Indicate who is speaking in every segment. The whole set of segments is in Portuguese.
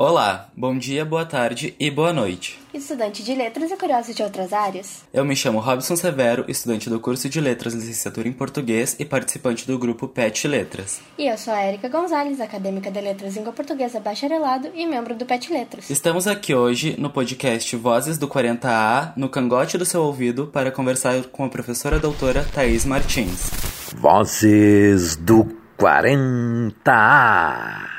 Speaker 1: Olá, bom dia, boa tarde e boa noite.
Speaker 2: Estudante de letras e curioso de outras áreas?
Speaker 1: Eu me chamo Robson Severo, estudante do curso de Letras Licenciatura em Português e participante do grupo PET Letras.
Speaker 2: E eu sou a Erika Gonzalez, acadêmica de Letras Língua Portuguesa Bacharelado e membro do PET Letras.
Speaker 1: Estamos aqui hoje no podcast Vozes do 40A, no cangote do seu ouvido, para conversar com a professora doutora Thaís Martins.
Speaker 3: Vozes do 40A.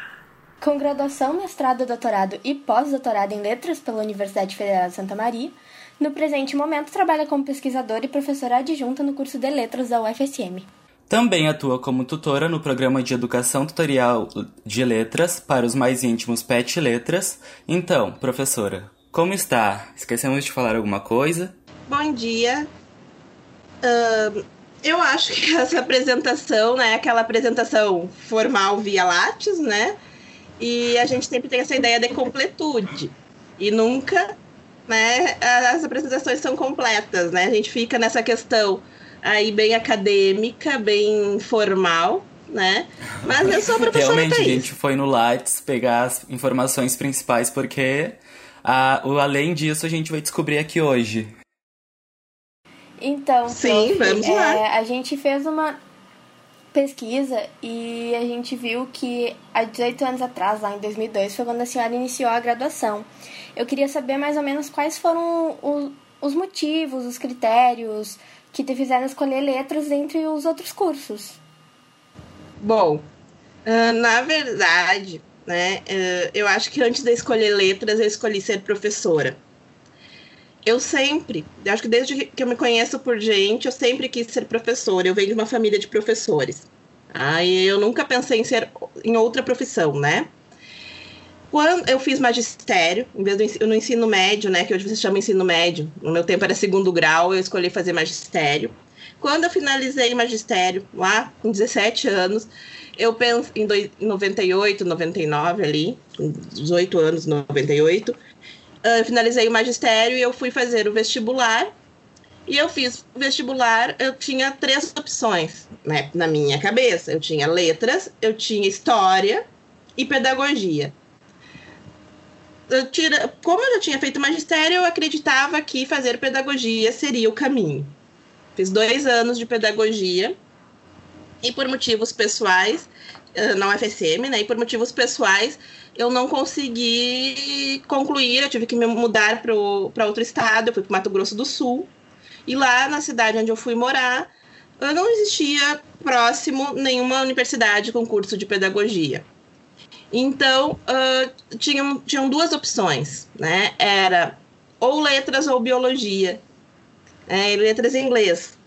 Speaker 2: Com graduação, mestrado, doutorado e pós-doutorado em letras pela Universidade Federal de Santa Maria, no presente momento trabalha como pesquisadora e professora adjunta no curso de letras da UFSM.
Speaker 1: Também atua como tutora no programa de educação tutorial de letras para os mais íntimos PET Letras. Então, professora, como está? Esquecemos de falar alguma coisa?
Speaker 4: Bom dia. Uh, eu acho que essa apresentação, né, aquela apresentação formal via Lattes, né, e a gente sempre tem essa ideia de completude. E nunca né, as apresentações são completas, né? A gente fica nessa questão aí bem acadêmica, bem formal, né? Mas eu sou a professora
Speaker 1: Realmente,
Speaker 4: Thaís.
Speaker 1: a gente foi no Lattes pegar as informações principais, porque a, o, além disso a gente vai descobrir aqui hoje.
Speaker 2: Então,
Speaker 4: Sim,
Speaker 2: prof,
Speaker 4: vamos lá.
Speaker 2: é, a gente fez uma pesquisa e a gente viu que há 18 anos atrás, lá em 2002, foi quando a senhora iniciou a graduação. Eu queria saber mais ou menos quais foram o, os motivos, os critérios que te fizeram escolher letras entre os outros cursos.
Speaker 4: Bom, uh, na verdade, né, uh, eu acho que antes de escolher letras, eu escolhi ser professora. Eu sempre, acho que desde que eu me conheço por gente, eu sempre quis ser professora. Eu venho de uma família de professores. Aí eu nunca pensei em ser em outra profissão, né? Quando eu fiz magistério, em vez do ensino, no ensino médio, né, que hoje você chama ensino médio, no meu tempo era segundo grau, eu escolhi fazer magistério. Quando eu finalizei magistério, lá com 17 anos, eu penso em, dois, em 98, 99 ali, com 18 anos, 98, uh, finalizei o magistério e eu fui fazer o vestibular. E eu fiz vestibular, eu tinha três opções né, na minha cabeça. Eu tinha letras, eu tinha história e pedagogia. Eu tira, como eu já tinha feito magistério, eu acreditava que fazer pedagogia seria o caminho. Fiz dois anos de pedagogia e por motivos pessoais, na UFSM, né? E por motivos pessoais, eu não consegui concluir, eu tive que me mudar para outro estado, eu fui para Mato Grosso do Sul. E lá na cidade onde eu fui morar, não existia próximo nenhuma universidade com curso de pedagogia. Então, uh, tinham, tinham duas opções, né? Era ou letras ou biologia, é, letras em inglês.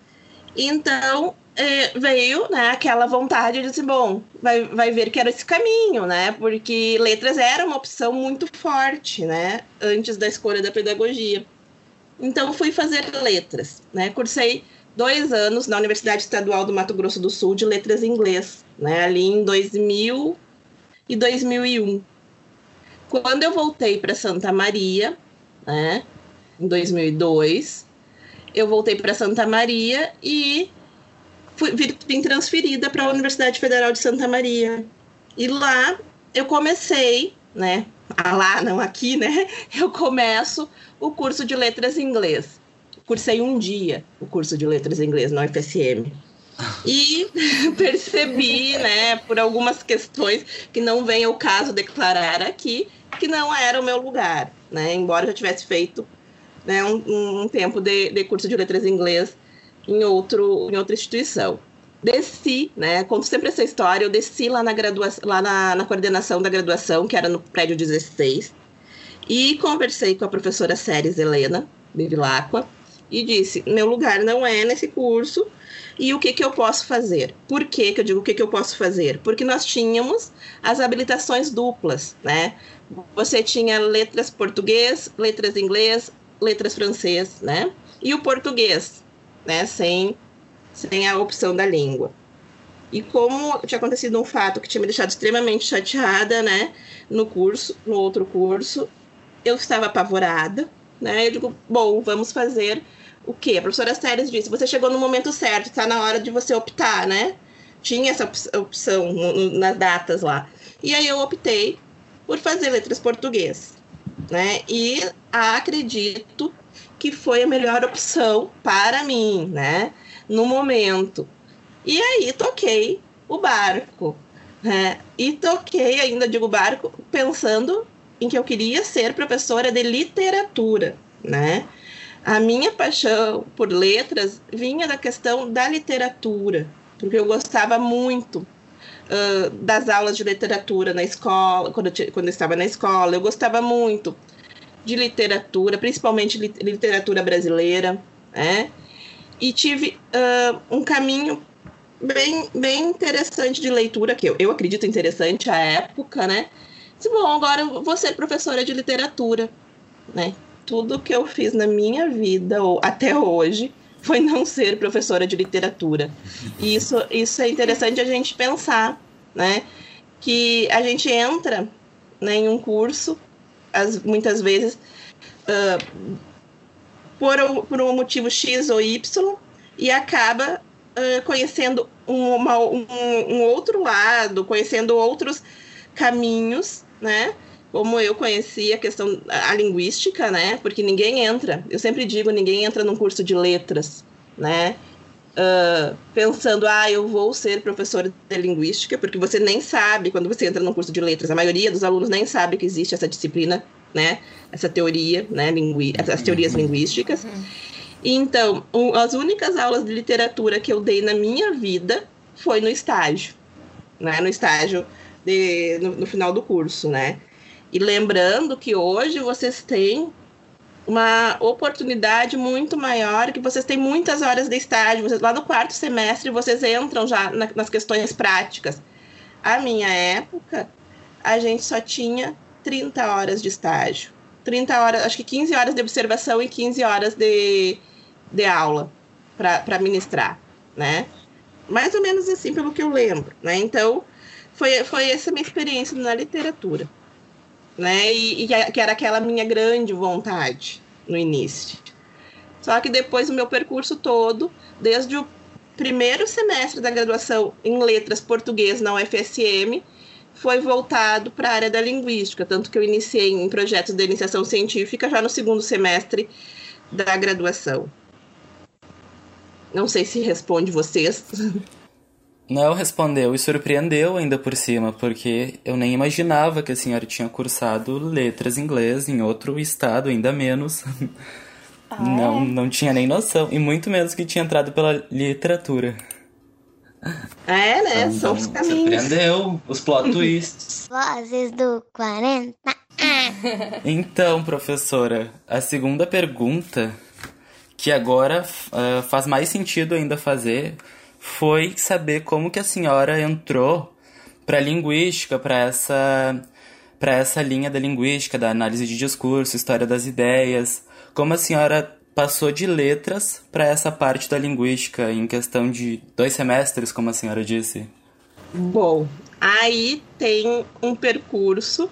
Speaker 4: Então, é, veio né, aquela vontade de dizer, bom, vai, vai ver que era esse caminho, né? Porque letras era uma opção muito forte, né? Antes da escolha da pedagogia. Então, fui fazer letras, né? Cursei dois anos na Universidade Estadual do Mato Grosso do Sul de letras em inglês, né? Ali em 2000 e 2001. Quando eu voltei para Santa Maria, né? Em 2002, eu voltei para Santa Maria e fui, vim transferida para a Universidade Federal de Santa Maria. E lá eu comecei, né? Lá, não aqui, né? Eu começo o curso de letras em inglês. Cursei um dia o curso de letras em inglês na UFSM. E percebi, né, por algumas questões que não vem ao caso declarar aqui, que não era o meu lugar, né? Embora eu tivesse feito né, um, um tempo de, de curso de letras em inglês em, outro, em outra instituição. Desci, né? Conto sempre essa história. Eu desci lá na graduação, lá na, na coordenação da graduação, que era no prédio 16, e conversei com a professora Séries Helena Bevilacqua e disse: meu lugar não é nesse curso. E o que, que eu posso fazer? Por que, que eu digo o que, que eu posso fazer? Porque nós tínhamos as habilitações duplas, né? Você tinha letras português, letras inglês, letras francês, né? E o português, né? Sem, sem a opção da língua. E como tinha acontecido um fato que tinha me deixado extremamente chateada, né? No curso, no outro curso, eu estava apavorada, né? Eu digo, bom, vamos fazer o quê? A professora Séries disse, você chegou no momento certo, está na hora de você optar, né? Tinha essa opção nas datas lá. E aí eu optei por fazer letras português, né? E acredito que foi a melhor opção para mim, né? No momento. E aí toquei o barco, né? E toquei ainda digo barco pensando em que eu queria ser professora de literatura, né? A minha paixão por letras vinha da questão da literatura, porque eu gostava muito uh, das aulas de literatura na escola, quando eu, quando eu estava na escola, eu gostava muito de literatura, principalmente literatura brasileira, né? E tive uh, um caminho bem, bem interessante de leitura, que eu, eu acredito interessante à época, né? Disse, bom, agora eu vou ser professora de literatura, né? Tudo que eu fiz na minha vida, ou até hoje, foi não ser professora de literatura. E isso, isso é interessante a gente pensar, né? Que a gente entra né, em um curso, as, muitas vezes, uh, por, por um motivo X ou Y, e acaba uh, conhecendo um, uma, um, um outro lado, conhecendo outros caminhos, né? Como eu conheci a questão, a linguística, né? Porque ninguém entra, eu sempre digo, ninguém entra num curso de letras, né? Uh, pensando, ah, eu vou ser professora de linguística, porque você nem sabe quando você entra num curso de letras, a maioria dos alunos nem sabe que existe essa disciplina, né? Essa teoria, né? Lingui essas teorias linguísticas. Então, um, as únicas aulas de literatura que eu dei na minha vida foi no estágio, né? No estágio de, no, no final do curso, né? E lembrando que hoje vocês têm uma oportunidade muito maior, que vocês têm muitas horas de estágio, vocês, lá no quarto semestre vocês entram já na, nas questões práticas. A minha época, a gente só tinha 30 horas de estágio. 30 horas, acho que 15 horas de observação e 15 horas de, de aula para ministrar, né? Mais ou menos assim, pelo que eu lembro, né? Então, foi, foi essa minha experiência na literatura, né? E, e que era aquela minha grande vontade no início. Só que depois o meu percurso todo, desde o primeiro semestre da graduação em letras português na UFSM, foi voltado para a área da linguística, tanto que eu iniciei em projetos de iniciação científica já no segundo semestre da graduação. Não sei se responde vocês.
Speaker 1: Não respondeu e surpreendeu ainda por cima, porque eu nem imaginava que a senhora tinha cursado letras em inglês em outro estado, ainda menos. Ah, não, é? não tinha nem noção, e muito menos que tinha entrado pela literatura.
Speaker 4: É, né? Então, São os caminhos.
Speaker 1: Surpreendeu os plot twists.
Speaker 5: Vozes do 40.
Speaker 1: Então, professora, a segunda pergunta, que agora uh, faz mais sentido ainda fazer, foi saber como que a senhora entrou para linguística, para essa para essa linha da linguística, da análise de discurso, história das ideias. Como a senhora passou de letras para essa parte da linguística em questão de dois semestres, como a senhora disse?
Speaker 4: Bom, aí tem um percurso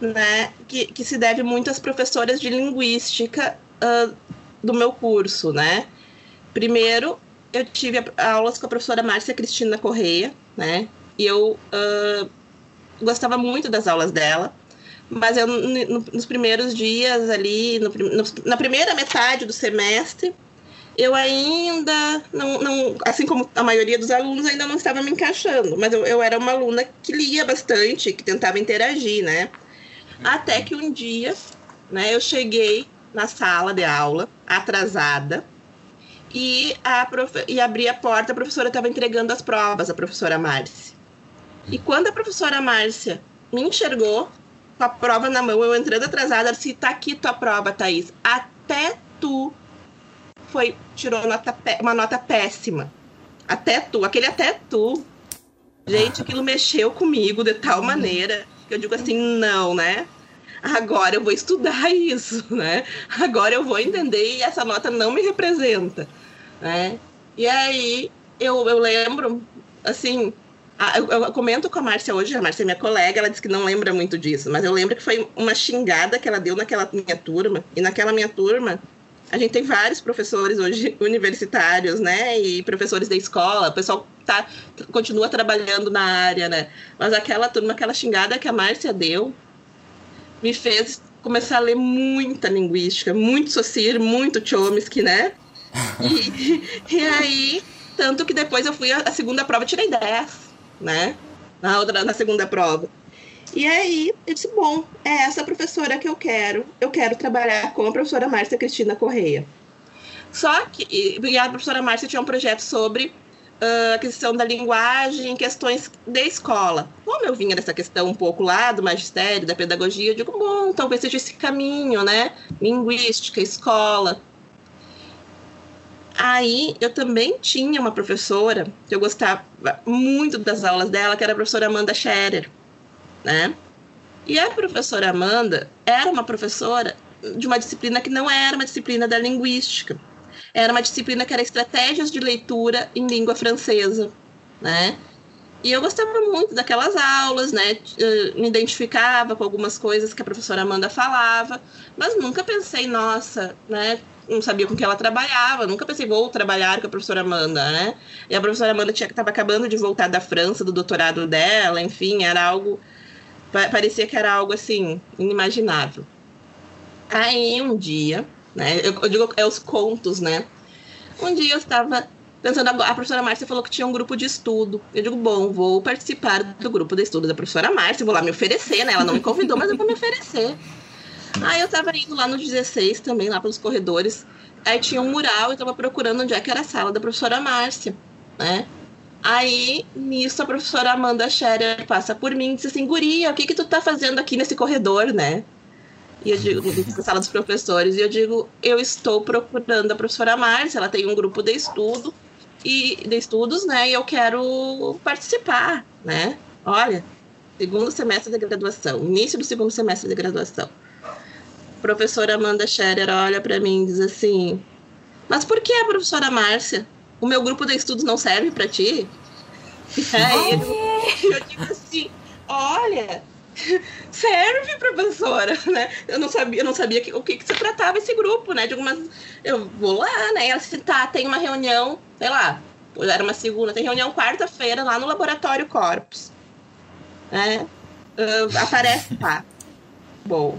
Speaker 4: né, que, que se deve muito às professoras de linguística uh, do meu curso, né? Primeiro, eu tive aulas com a professora Márcia Cristina Correia, né? E eu uh, gostava muito das aulas dela, mas eu, no, nos primeiros dias ali, no, no, na primeira metade do semestre, eu ainda não, não, assim como a maioria dos alunos, ainda não estava me encaixando, mas eu, eu era uma aluna que lia bastante, que tentava interagir, né? Até que um dia, né, eu cheguei na sala de aula, atrasada, e, a profe... e abri a porta, a professora estava entregando as provas, a professora Márcia. E quando a professora Márcia me enxergou com a prova na mão, eu entrando atrasada, ela disse: tá aqui tua prova, Thaís. Até tu foi, tirou nota, uma nota péssima. Até tu, aquele até tu. Gente, aquilo mexeu comigo de tal maneira que eu digo assim: não, né? Agora eu vou estudar isso, né? Agora eu vou entender e essa nota não me representa né? E aí eu, eu lembro, assim, eu, eu, comento com a Márcia hoje, a Márcia é minha colega, ela disse que não lembra muito disso, mas eu lembro que foi uma xingada que ela deu naquela minha turma, e naquela minha turma a gente tem vários professores hoje universitários, né, e professores da escola, o pessoal tá, continua trabalhando na área, né, mas aquela turma, aquela xingada que a Márcia deu, me fez começar a ler muita linguística, muito Saussure, muito Chomsky, né? E, e aí, tanto que depois eu fui a, a segunda prova, tirei 10, né? Na, outra, na segunda prova. E aí, eu disse, bom, é essa professora que eu quero. Eu quero trabalhar com a professora Márcia Cristina Correia. Só que e a professora Márcia tinha um projeto sobre uh, a questão da linguagem, questões de escola. Como eu vinha dessa questão um pouco lá do magistério, da pedagogia, eu digo, bom, talvez seja esse caminho, né? Linguística, escola. Aí eu também tinha uma professora que eu gostava muito das aulas dela, que era a professora Amanda Scherer, né? E a professora Amanda era uma professora de uma disciplina que não era uma disciplina da linguística era uma disciplina que era estratégias de leitura em língua francesa, né? E eu gostava muito daquelas aulas, né? Me identificava com algumas coisas que a professora Amanda falava, mas nunca pensei, nossa, né? Não sabia com que ela trabalhava, nunca pensei, vou trabalhar com a professora Amanda, né? E a professora Amanda estava acabando de voltar da França, do doutorado dela, enfim, era algo. Parecia que era algo assim, inimaginável. Aí um dia, né? Eu, eu, digo, é os contos, né? Um dia eu estava pensando, a professora Márcia falou que tinha um grupo de estudo. Eu digo, bom, vou participar do grupo de estudo da professora Márcia, vou lá me oferecer, né? Ela não me convidou, mas eu vou me oferecer. Aí eu estava indo lá no 16 também, lá pelos corredores. Aí tinha um mural, eu estava procurando onde é que era a sala da professora Márcia, né? Aí, nisso, a professora Amanda Scherer passa por mim e disse assim, guria, o que que tu tá fazendo aqui nesse corredor, né? E eu digo, na sala dos professores, e eu digo, eu estou procurando a professora Márcia, ela tem um grupo de estudo e de estudos, né? E eu quero participar, né? Olha, segundo semestre de graduação, início do segundo semestre de graduação. Professora Amanda Scherer olha para mim e diz assim: Mas por que a professora Márcia? O meu grupo de estudos não serve para ti? Aí eu, eu digo assim: Olha, serve, professora, né? Eu não sabia, eu não sabia que, o que, que se tratava esse grupo, né? De algumas, eu vou lá, né? Ela se tá, tem uma reunião, sei lá, era uma segunda, tem reunião quarta-feira lá no laboratório Corpus, né? Uh, aparece lá. Bom,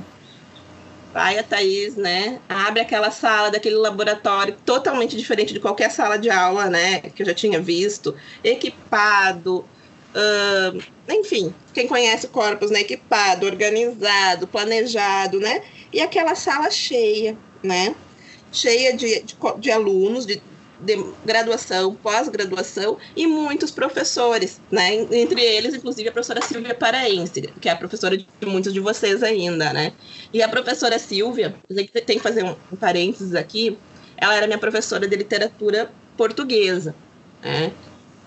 Speaker 4: vai a Thaís, né? Abre aquela sala daquele laboratório totalmente diferente de qualquer sala de aula, né? Que eu já tinha visto, equipado, Uh, enfim, quem conhece o corpus, né? Equipado, organizado, planejado, né? E aquela sala cheia, né? Cheia de, de, de alunos, de, de graduação, pós-graduação e muitos professores, né? Entre eles, inclusive, a professora Silvia Paraense, que é a professora de muitos de vocês ainda, né? E a professora Silvia, tem que fazer um parênteses aqui, ela era minha professora de literatura portuguesa, né?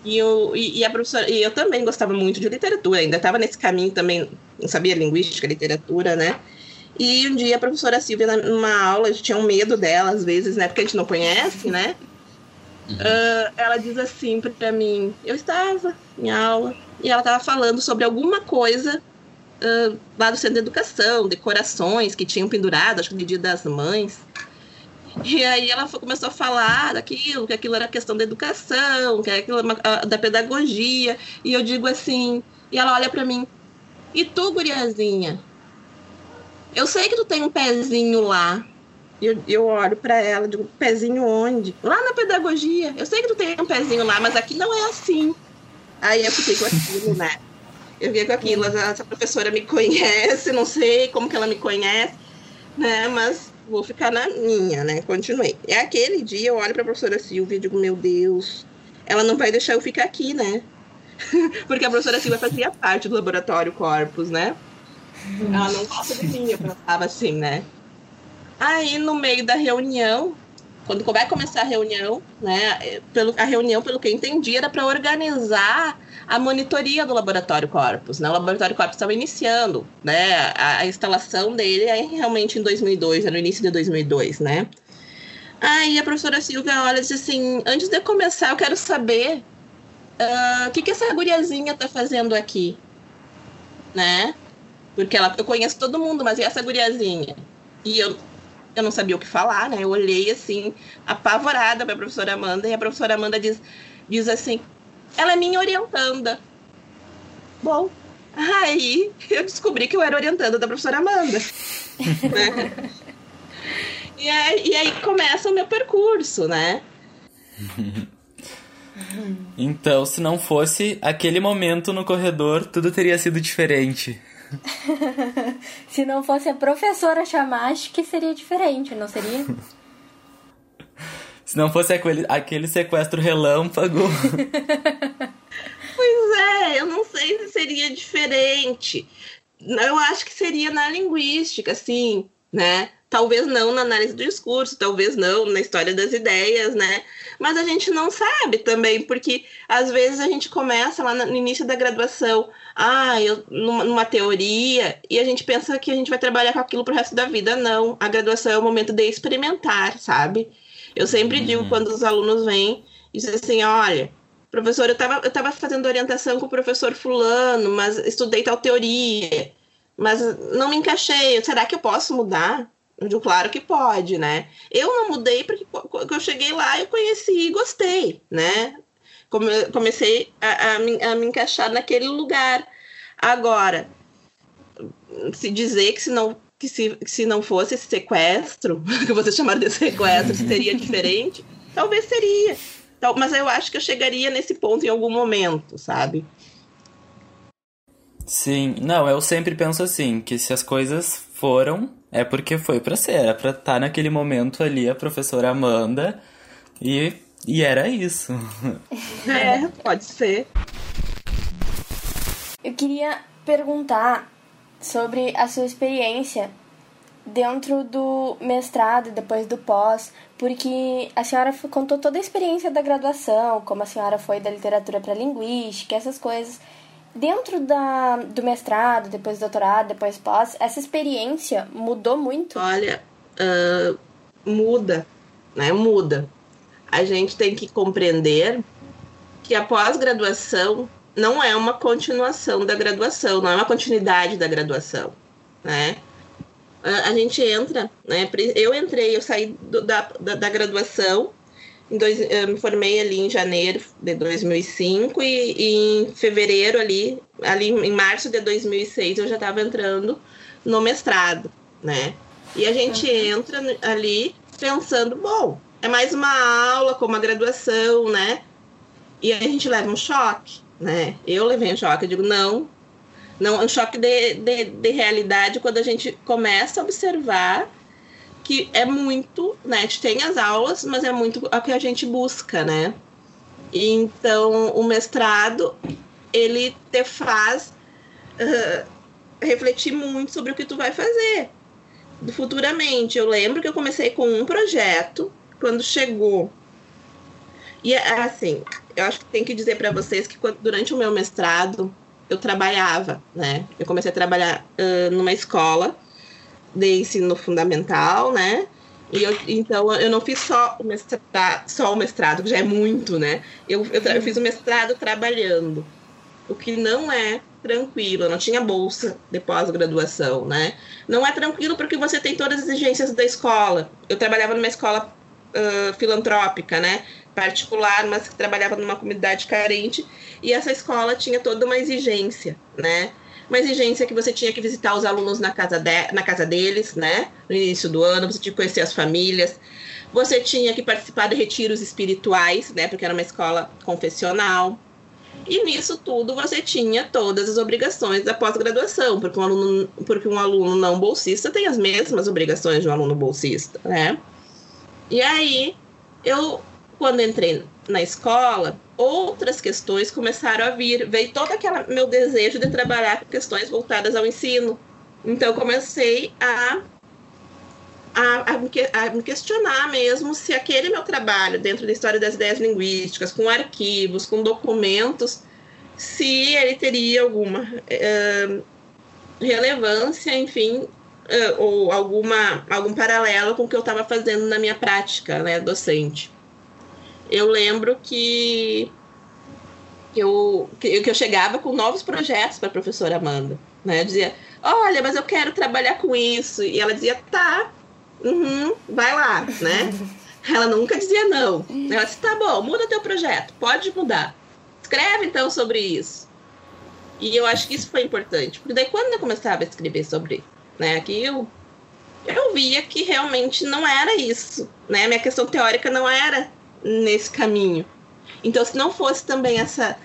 Speaker 4: E, eu, e, e, a professora, e eu também gostava muito de literatura, ainda estava nesse caminho também, não sabia linguística, literatura, né? E um dia a professora Silvia, numa aula, a gente tinha um medo dela, às vezes, né? Porque a gente não conhece, né? Uhum. Uh, ela diz assim para mim: eu estava em aula e ela estava falando sobre alguma coisa uh, lá do centro de educação, decorações que tinham pendurado, acho que no dia das mães. E aí ela começou a falar daquilo, que aquilo era questão da educação, que aquilo da pedagogia. E eu digo assim, e ela olha para mim, e tu, guriazinha? Eu sei que tu tem um pezinho lá. E eu, eu olho para ela, digo, pezinho onde? Lá na pedagogia. Eu sei que tu tem um pezinho lá, mas aqui não é assim. Aí eu fiquei com aquilo, né? Eu fiquei com aquilo, essa professora me conhece, não sei como que ela me conhece, né? Mas vou ficar na minha, né? Continuei. E aquele dia eu olho para a professora Silvia e digo, meu Deus, ela não vai deixar eu ficar aqui, né? Porque a professora Silvia fazia parte do laboratório Corpus, né? Ela não gosta de mim, eu pensava assim, né? Aí, no meio da reunião, quando vai começar a reunião, né? Pelo, a reunião, pelo que eu entendi, era para organizar a monitoria do laboratório Corpus. Né? O laboratório Corpus estava iniciando, né? A, a, instalação dele aí realmente em 2002, no início de 2002, né? Aí a professora Silvia olha e diz assim: antes de começar, eu quero saber uh, o que, que essa guriazinha está fazendo aqui, né? Porque ela, eu conheço todo mundo, mas e essa guriazinha? E eu, eu não sabia o que falar, né? Eu olhei assim, apavorada para a professora Amanda, e a professora Amanda diz, diz assim: ela é minha orientanda. Bom, Aí eu descobri que eu era orientando da professora Amanda. né? e, aí, e aí começa o meu percurso, né?
Speaker 1: Então, se não fosse aquele momento no corredor, tudo teria sido diferente.
Speaker 2: se não fosse a professora chamar, acho que seria diferente, não seria?
Speaker 1: Se não fosse aquele, aquele sequestro relâmpago.
Speaker 4: pois é, eu não sei se seria diferente. Eu acho que seria na linguística, assim, né? Talvez não na análise do discurso, talvez não na história das ideias, né? Mas a gente não sabe também, porque às vezes a gente começa lá no início da graduação, ah, eu, numa, numa teoria, e a gente pensa que a gente vai trabalhar com aquilo pro resto da vida. Não, a graduação é o momento de experimentar, sabe? Eu sempre digo uhum. quando os alunos vêm e dizem assim, olha, professor, eu estava eu tava fazendo orientação com o professor fulano, mas estudei tal teoria, mas não me encaixei. Será que eu posso mudar? Eu digo, claro que pode, né? Eu não mudei porque quando eu cheguei lá eu conheci e gostei, né? comecei a, a, me, a me encaixar naquele lugar. Agora, se dizer que se não que se, se não fosse esse sequestro, que vocês chamaram de sequestro, seria diferente, talvez seria. Mas eu acho que eu chegaria nesse ponto em algum momento, sabe?
Speaker 1: Sim, não, eu sempre penso assim, que se as coisas foram, é porque foi para ser, era pra estar tá naquele momento ali a professora Amanda e, e era isso.
Speaker 4: É, pode ser.
Speaker 2: Eu queria perguntar sobre a sua experiência dentro do mestrado depois do pós, porque a senhora contou toda a experiência da graduação, como a senhora foi da literatura para linguística, essas coisas. Dentro da, do mestrado, depois do doutorado, depois pós, essa experiência mudou muito?
Speaker 4: Olha, uh, muda, né? Muda. A gente tem que compreender que a pós-graduação não é uma continuação da graduação, não é uma continuidade da graduação, né? A, gente entra, né? Eu entrei, eu saí do, da, da, da, graduação, em dois, eu me formei ali em janeiro de 2005 e, e em fevereiro ali, ali em março de 2006 eu já estava entrando no mestrado, né? E a gente entra ali pensando, bom, é mais uma aula como a graduação, né? E a gente leva um choque, né? Eu levei um choque, eu digo, não, não, um choque de, de, de realidade quando a gente começa a observar que é muito, né? A gente tem as aulas, mas é muito o que a gente busca, né? Então, o mestrado, ele te faz uh, refletir muito sobre o que tu vai fazer futuramente. Eu lembro que eu comecei com um projeto, quando chegou. E assim, eu acho que tem que dizer para vocês que durante o meu mestrado eu trabalhava, né? Eu comecei a trabalhar uh, numa escola de ensino fundamental, né? E eu, então eu não fiz só o mestrado, só o mestrado, que já é muito, né? Eu, eu, eu fiz o mestrado trabalhando, o que não é tranquilo, eu não tinha bolsa de pós-graduação, né? Não é tranquilo porque você tem todas as exigências da escola. Eu trabalhava numa escola uh, filantrópica, né? Particular, mas que trabalhava numa comunidade carente, e essa escola tinha toda uma exigência, né? Uma exigência que você tinha que visitar os alunos na casa, de, na casa deles, né? No início do ano, você tinha que conhecer as famílias, você tinha que participar de retiros espirituais, né? Porque era uma escola confessional. E nisso tudo você tinha todas as obrigações da pós-graduação, porque um aluno, porque um aluno não bolsista tem as mesmas obrigações de um aluno bolsista, né? E aí eu quando entrei na escola, outras questões começaram a vir. Veio todo aquele meu desejo de trabalhar com questões voltadas ao ensino. Então, comecei a, a, a, me, a me questionar mesmo se aquele meu trabalho dentro da história das ideias linguísticas, com arquivos, com documentos, se ele teria alguma uh, relevância, enfim, uh, ou alguma, algum paralelo com o que eu estava fazendo na minha prática né, docente eu lembro que eu, que, que eu chegava com novos projetos para a professora Amanda. Né? Eu dizia, olha, mas eu quero trabalhar com isso. E ela dizia, tá, uhum, vai lá, né? Ela nunca dizia não. Ela disse, tá bom, muda teu projeto, pode mudar. Escreve então sobre isso. E eu acho que isso foi importante. Porque daí quando eu começava a escrever sobre, né, aqui eu eu via que realmente não era isso, né? Minha questão teórica não era nesse caminho. Então, se não fosse também essa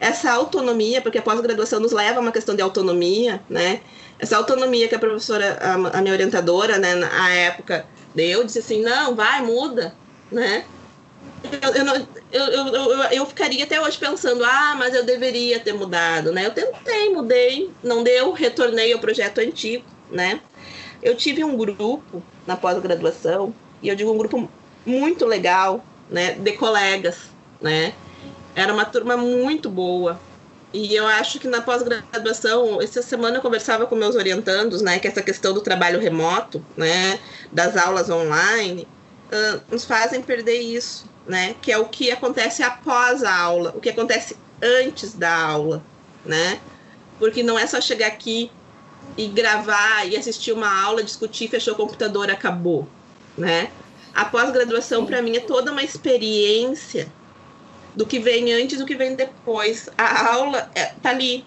Speaker 4: essa autonomia, porque a pós-graduação nos leva a uma questão de autonomia, né? Essa autonomia que a professora, a, a minha orientadora, né, na época, deu, disse assim, não, vai, muda, né? Eu, eu, não, eu, eu, eu, ficaria até hoje pensando, ah, mas eu deveria ter mudado, né? Eu tentei, mudei, não deu, retornei ao projeto antigo, né? Eu tive um grupo na pós-graduação, e eu digo um grupo muito legal, né, de colegas, né? Era uma turma muito boa. E eu acho que na pós-graduação, essa semana eu conversava com meus orientandos, né, que essa questão do trabalho remoto, né, das aulas online, uh, nos fazem perder isso, né, que é o que acontece após a aula, o que acontece antes da aula, né? Porque não é só chegar aqui e gravar e assistir uma aula, discutir, fechou o computador, acabou, né? A pós-graduação para mim é toda uma experiência do que vem antes do que vem depois. A aula é, tá ali,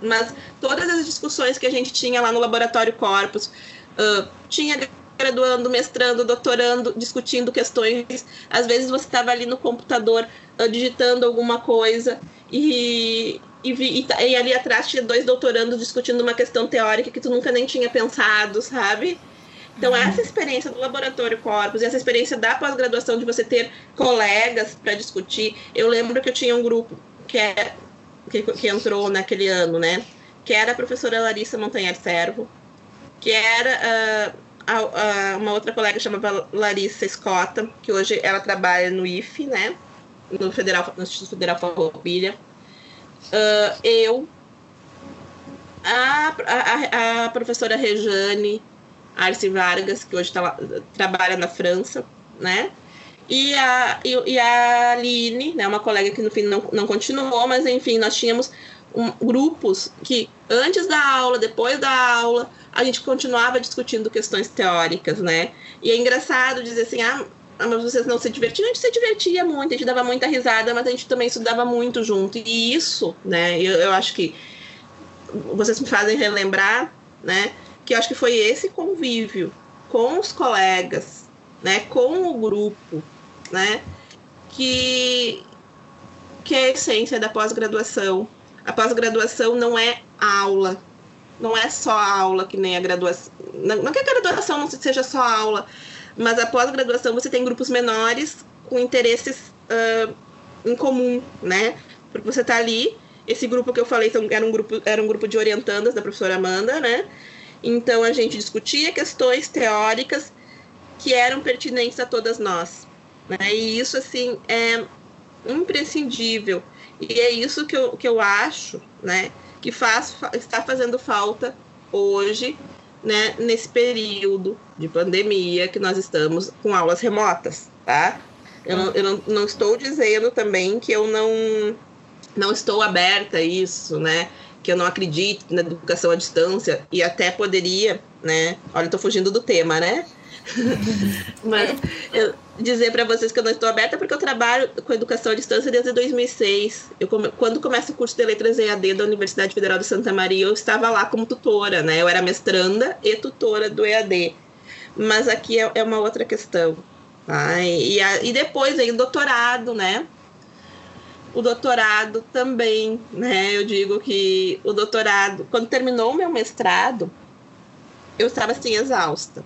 Speaker 4: mas todas as discussões que a gente tinha lá no laboratório Corpus, uh, tinha graduando, mestrando, doutorando, discutindo questões. Às vezes você estava ali no computador uh, digitando alguma coisa e, e, vi, e, e, ali atrás tinha dois doutorandos discutindo uma questão teórica que tu nunca nem tinha pensado, sabe? Então, essa experiência do laboratório Corpus, essa experiência da pós-graduação, de você ter colegas para discutir. Eu lembro que eu tinha um grupo que, é, que, que, entrou naquele ano, né? Que era a professora Larissa Montanhar Servo, que era uh, uma outra colega chamava Larissa Escota, que hoje ela trabalha no IFE, né? No, Federal, no Instituto Federal Farroupilha Uh, eu, a, a, a, professora Rejane Arce Vargas, que hoje tá trabalha na França, né? E a, e, e, a Aline, né, uma colega que no fim não, não continuou, mas enfim, nós tínhamos um, grupos que antes da aula, depois da aula, a gente continuava discutindo questões teóricas, né? E é engraçado dizer assim, ah, ah, mas vocês não se divertiam? A gente se divertia muito, a gente dava muita risada, mas a gente também estudava muito junto. E isso, né, eu, eu acho que vocês me fazem relembrar, né, que acho que foi esse convívio com os colegas, né, com o grupo, né, que, que é a essência da pós-graduação. A pós-graduação não é aula, não é só aula que nem a graduação. Não, que a graduação não seja só aula, mas a pós-graduação você tem grupos menores com interesses uh, em comum, né? Porque você está ali, esse grupo que eu falei era, um grupo, era um grupo de orientandas da professora Amanda, né? Então a gente discutia questões teóricas que eram pertinentes a todas nós. Né? E isso, assim, é imprescindível. E é isso que eu, que eu acho, né? Que faz, está fazendo falta hoje né, nesse período de pandemia que nós estamos com aulas remotas, tá? Eu, não, eu não, não estou dizendo também que eu não, não estou aberta a isso, né? Que eu não acredito na educação à distância e até poderia, né? Olha, estou fugindo do tema, né? Mas eu dizer para vocês que eu não estou aberta porque eu trabalho com educação à distância desde 2006. Eu, quando começa o curso de Letras EAD da Universidade Federal de Santa Maria, eu estava lá como tutora, né? Eu era mestranda e tutora do EAD. Mas aqui é, é uma outra questão. Tá? E, a, e depois vem o doutorado, né? O doutorado também, né? Eu digo que o doutorado, quando terminou o meu mestrado, eu estava assim exausta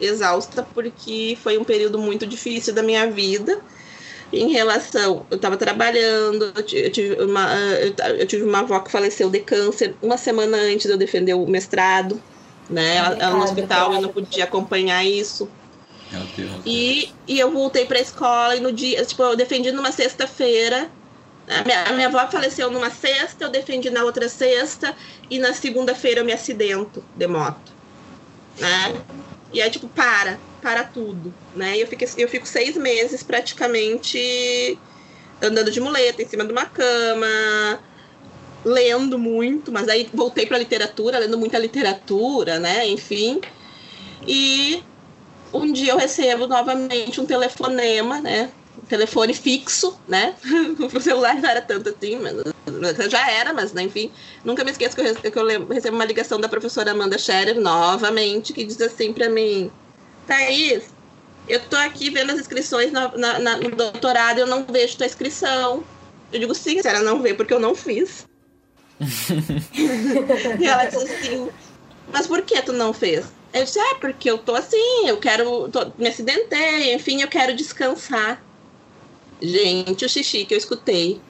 Speaker 4: exausta porque foi um período muito difícil da minha vida em relação. Eu estava trabalhando, eu tive, uma, eu tive uma avó que faleceu de câncer uma semana antes de eu defender o mestrado, né? Ela, ela no hospital, eu não podia acompanhar isso. E, e eu voltei para a escola e no dia, tipo, eu defendi numa sexta-feira. A minha, a minha avó faleceu numa sexta, eu defendi na outra sexta, e na segunda-feira eu me acidento de moto. Né? E aí, tipo, para, para tudo, né? E eu fico, eu fico seis meses praticamente andando de muleta em cima de uma cama, lendo muito, mas aí voltei para literatura, lendo muita literatura, né? Enfim. E um dia eu recebo novamente um telefonema, né? Telefone fixo, né? o celular não era tanto assim, mas, já era, mas né, enfim. Nunca me esqueço que eu, que eu recebo uma ligação da professora Amanda Scherer novamente, que diz assim para mim: Thaís, eu tô aqui vendo as inscrições na, na, na, no doutorado e eu não vejo tua inscrição. Eu digo, sim, a senhora não vê porque eu não fiz. e ela diz assim, mas por que tu não fez? Eu disse, ah, porque eu tô assim, eu quero, tô, me acidentei, enfim, eu quero descansar. Gente, o xixi que eu escutei.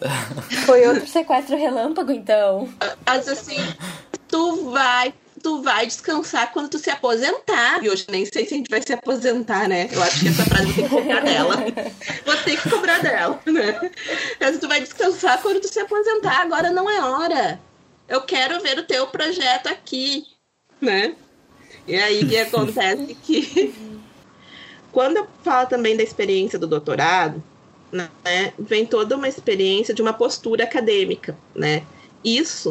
Speaker 2: Foi outro sequestro relâmpago, então.
Speaker 4: Mas assim, tu vai tu vai descansar quando tu se aposentar. E hoje nem sei se a gente vai se aposentar, né? Eu acho que essa frase tenho que cobrar dela. Vou ter que cobrar dela, né? Mas tu vai descansar quando tu se aposentar. Agora não é hora. Eu quero ver o teu projeto aqui, né? E aí o que acontece que quando eu falo também da experiência do doutorado, né, vem toda uma experiência de uma postura acadêmica, né? Isso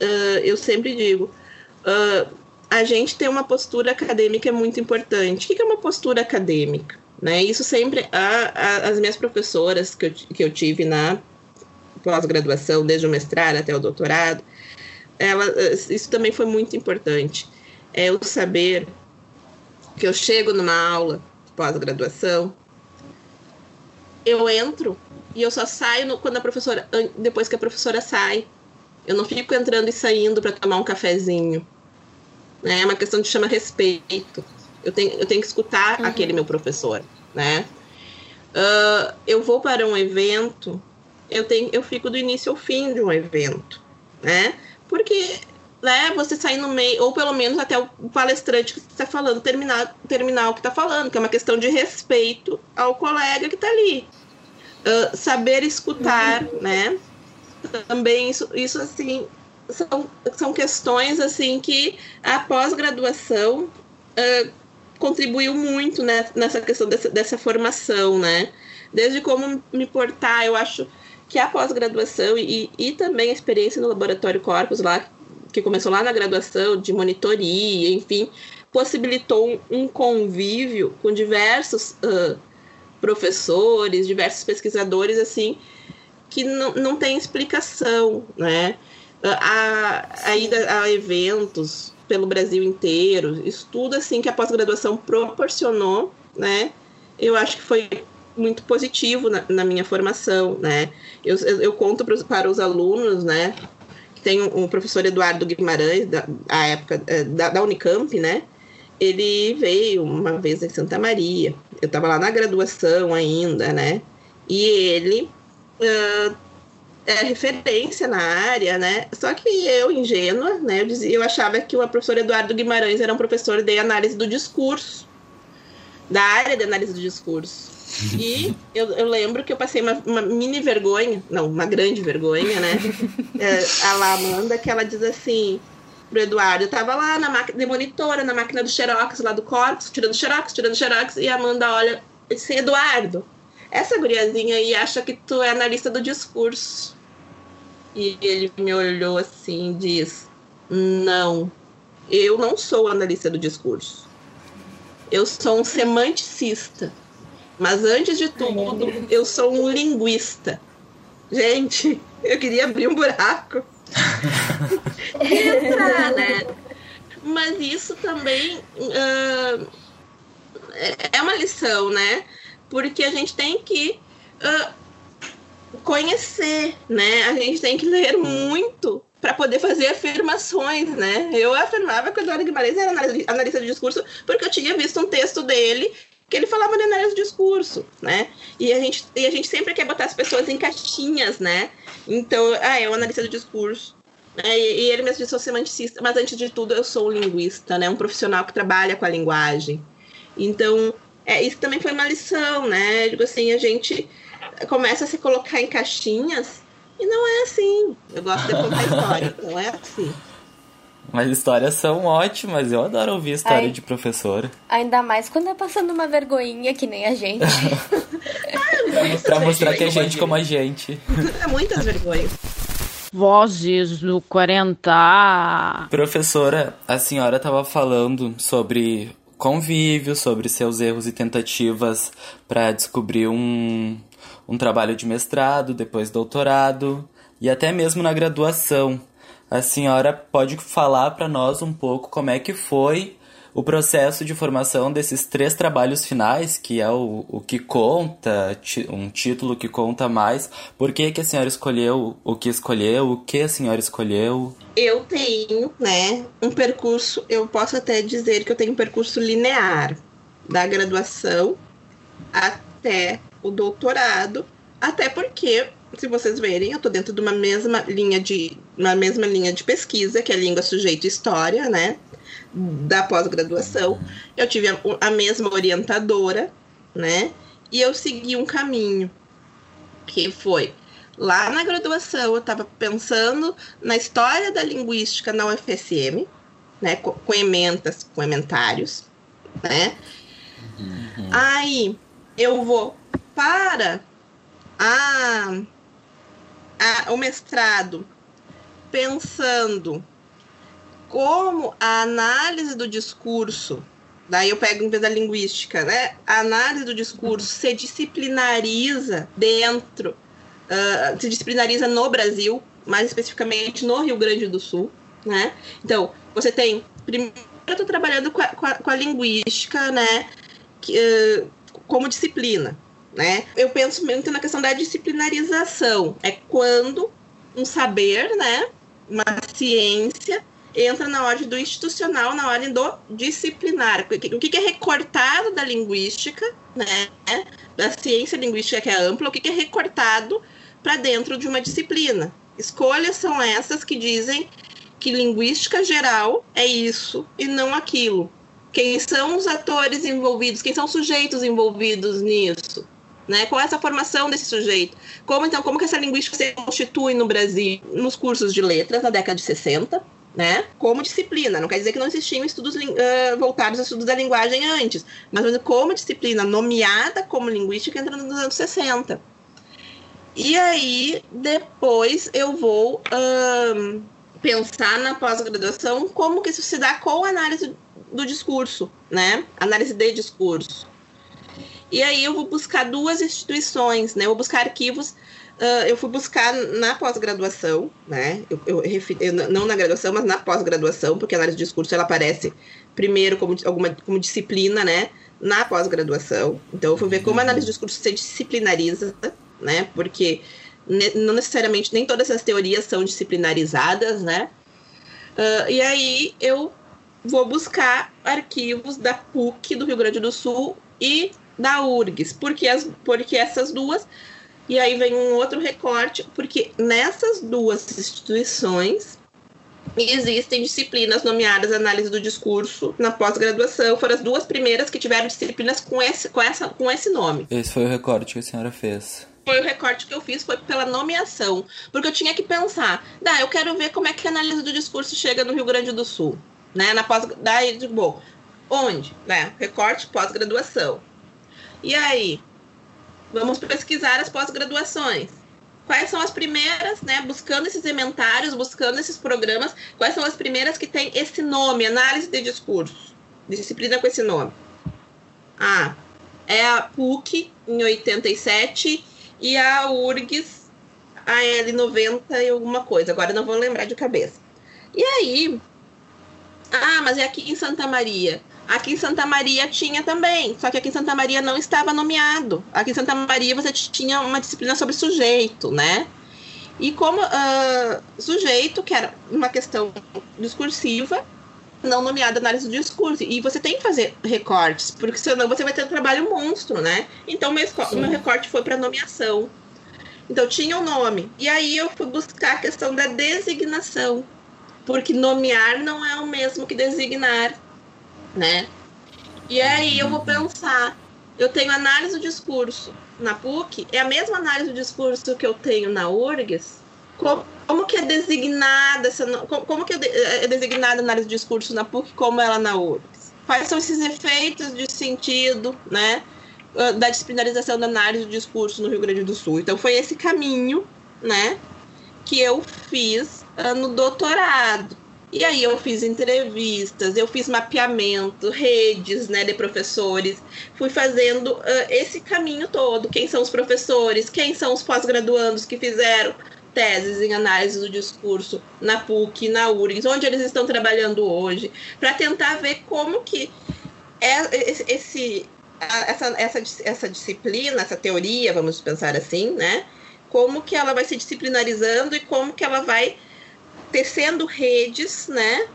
Speaker 4: uh, eu sempre digo, uh, a gente tem uma postura acadêmica muito importante. O que é uma postura acadêmica? Né? Isso sempre, a, a, as minhas professoras que eu, que eu tive na pós-graduação, desde o mestrado até o doutorado, ela, isso também foi muito importante. É o saber que eu chego numa aula pós-graduação, eu entro e eu só saio no, quando a professora, depois que a professora sai. Eu não fico entrando e saindo para tomar um cafezinho. Né? É uma questão de chama respeito. Eu tenho, eu tenho que escutar uhum. aquele meu professor, né? Uh, eu vou para um evento, eu tenho, eu fico do início ao fim de um evento, né? Porque né, você sair no meio, ou pelo menos até o palestrante que está falando terminar, terminar o que está falando, que é uma questão de respeito ao colega que está ali. Uh, saber escutar, uhum. né? Também isso, isso assim, são, são questões assim que a pós-graduação uh, contribuiu muito né, nessa questão dessa, dessa formação, né? Desde como me portar, eu acho que a pós-graduação e, e também a experiência no Laboratório Corpus lá, que começou lá na graduação, de monitoria, enfim, possibilitou um, convívio com diversos uh, professores, diversos pesquisadores, assim, que não, não tem explicação, né? A, a ida a eventos pelo Brasil inteiro, isso tudo assim que a pós-graduação proporcionou, né? Eu acho que foi muito positivo na, na minha formação, né? Eu, eu, conto para os alunos, né? Tem o professor Eduardo Guimarães, da a época é, da, da Unicamp, né? Ele veio uma vez em Santa Maria. Eu estava lá na graduação ainda, né? E ele uh, é referência na área, né? Só que eu, ingênua, né? Eu, dizia, eu achava que o professor Eduardo Guimarães era um professor de análise do discurso, da área de análise do discurso. E eu, eu lembro que eu passei uma, uma, mini vergonha, não, uma grande vergonha, né? é, a lá Amanda, que ela diz assim pro Eduardo, eu tava lá na máquina de monitora, na máquina do Xerox, lá do Corpus, tirando Xerox, tirando Xerox, e a Amanda olha e diz assim, Eduardo, essa guriazinha aí acha que tu é analista do discurso. E ele me olhou assim e diz: Não, eu não sou analista do discurso. Eu sou um semanticista. Mas antes de tudo, eu sou um linguista. Gente, eu queria abrir um buraco. entrar, né? Mas isso também uh, é uma lição, né? porque a gente tem que uh, conhecer, né? A gente tem que ler muito para poder fazer afirmações, né? Eu afirmava que o Eduardo Guimarães era analista de discurso porque eu tinha visto um texto dele que ele falava de análise de discurso, né? E a gente, e a gente sempre quer botar as pessoas em caixinhas, né? Então, ah, é um analista de discurso. Né? E, ele mesmo disse, sou semanticista, mas antes de tudo eu sou linguista, né? Um profissional que trabalha com a linguagem. Então, é, isso também foi uma lição, né? Digo assim, a gente começa a se colocar em caixinhas e não é assim. Eu gosto de contar história, não é assim.
Speaker 1: Mas histórias são ótimas, eu adoro ouvir história Ai, de professora.
Speaker 2: Ainda mais quando é passando uma vergonhinha que nem a gente.
Speaker 1: ah, pra mostrar que é gente como a gente.
Speaker 4: É muitas vergonhas.
Speaker 6: Vozes do 40.
Speaker 1: Professora, a senhora estava falando sobre convívio, sobre seus erros e tentativas para descobrir um, um trabalho de mestrado, depois doutorado e até mesmo na graduação. A senhora pode falar para nós um pouco como é que foi o processo de formação desses três trabalhos finais, que é o, o que conta, um título que conta mais. Por que, que a senhora escolheu o que escolheu? O que a senhora escolheu?
Speaker 4: Eu tenho, né, um percurso, eu posso até dizer que eu tenho um percurso linear da graduação até o doutorado, até porque se vocês verem, eu estou dentro de uma mesma linha de uma mesma linha de pesquisa, que é língua, sujeito e história, né? da pós-graduação, eu tive a, a, mesma orientadora, né? E eu segui um caminho que foi lá na graduação, eu estava pensando na história da linguística na UFSM, né? Com, com ementas, com ementários, né? Uhum. Aí eu vou para a, a, o mestrado pensando como a análise do discurso, daí eu pego da linguística, né? A análise do discurso se disciplinariza dentro, uh, se disciplinariza no Brasil, mais especificamente no Rio Grande do Sul, né? Então, você tem. Primeiro, eu estou trabalhando com a, com, a, com a, linguística, né? Que, uh, como disciplina, né? Eu penso muito na questão da disciplinarização. É quando um saber, né? Uma ciência entra na ordem do institucional, na ordem do disciplinar. O que é recortado da linguística, né, da ciência linguística que é ampla, o que é recortado para dentro de uma disciplina. Escolhas são essas que dizem que linguística geral é isso e não aquilo. Quem são os atores envolvidos? Quem são os sujeitos envolvidos nisso? Né? Essa formação desse sujeito? Como então, como que essa linguística se constitui no Brasil? Nos cursos de letras na década de 60, né, como disciplina. Não quer dizer que não existiam estudos uh, voltados a estudos da linguagem antes, mas como disciplina nomeada como linguística entra nos anos 60. E aí, depois eu vou pensar na pós-graduação como que isso se dá com a análise do discurso, né? Análise de discurso. E aí eu vou buscar duas instituições, né? Eu vou buscar arquivos Uh, eu fui buscar na pós-graduação, né? Eu, eu, eu, não na graduação, mas na pós-graduação, porque a análise de discurso ela aparece primeiro como alguma como disciplina, né? Na pós-graduação. Então eu fui ver como a análise de discurso se disciplinariza, né? Porque não necessariamente nem todas as teorias são disciplinarizadas, né? Uh, e aí eu vou buscar arquivos da PUC do Rio Grande do Sul e da URGS, porque, as, porque essas duas e aí vem um outro recorte, porque nessas duas instituições existem disciplinas nomeadas análise do discurso na pós-graduação. Foram as duas primeiras que tiveram disciplinas com esse, com, essa, com esse nome.
Speaker 1: Esse foi o recorte que a senhora fez.
Speaker 4: Foi o recorte que eu fiz, foi pela nomeação. Porque eu tinha que pensar, dá, eu quero ver como é que a análise do discurso chega no Rio Grande do Sul. Né? Na pós, daí, bom, onde? Né? Recorte pós-graduação. E aí, Vamos pesquisar as pós-graduações. Quais são as primeiras, né? Buscando esses ementários, buscando esses programas, quais são as primeiras que têm esse nome, análise de discurso, disciplina com esse nome? Ah, é a PUC em 87 e a URGS a L90 e alguma coisa. Agora não vou lembrar de cabeça. E aí, ah, mas é aqui em Santa Maria. Aqui em Santa Maria tinha também, só que aqui em Santa Maria não estava nomeado. Aqui em Santa Maria você tinha uma disciplina sobre sujeito, né? E como uh, sujeito, que era uma questão discursiva, não nomeada análise do discurso. E você tem que fazer recortes, porque senão você vai ter um trabalho monstro, né? Então, meu, meu recorte foi para nomeação. Então, tinha o um nome. E aí eu fui buscar a questão da designação, porque nomear não é o mesmo que designar né? E aí eu vou pensar, eu tenho análise do discurso na PUC, é a mesma análise do discurso que eu tenho na URGS? Como, que é designada essa, como, que é, é designada a análise do discurso na PUC como ela na URGS? Quais são esses efeitos de sentido, né? Ah, da disciplinarização da análise do discurso no Rio Grande do Sul. Então foi esse caminho, né, que eu fiz uh, no doutorado. E aí eu fiz entrevistas, eu fiz mapeamento, redes né, de professores, fui fazendo uh, esse caminho todo. Quem são os professores, quem são os pós-graduandos que fizeram teses em análise do discurso na PUC, na URGS, onde eles estão trabalhando hoje, para tentar ver como que é esse, essa, essa, essa disciplina, essa teoria, vamos pensar assim, né? Como que ela vai se disciplinarizando e como que ela vai tecendo redes, né?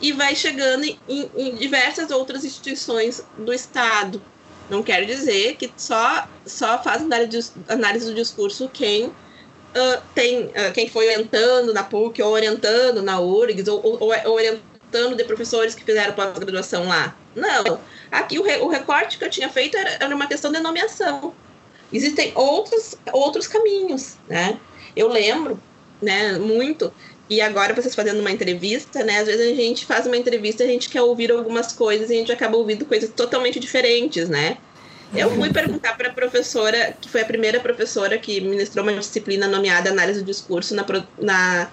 Speaker 4: E vai chegando em, em diversas outras instituições do Estado. Não quer dizer que só, só faz análise, do discurso quem uh, tem uh, quem foi orientando na PUC ou orientando na URGS ou, ou, ou orientando de professores que fizeram pós-graduação lá. Não. Aqui o, re, o, recorte que eu tinha feito era, era uma questão de nomeação. Existem outros, outros caminhos, né? Eu lembro, né, muito e agora vocês fazendo uma entrevista, né? Às vezes a gente faz uma entrevista a gente quer ouvir algumas coisas e a gente acaba ouvindo coisas totalmente diferentes, né? Eu fui perguntar para a professora, que foi a primeira professora que ministrou uma disciplina nomeada Análise do Discurso na, na,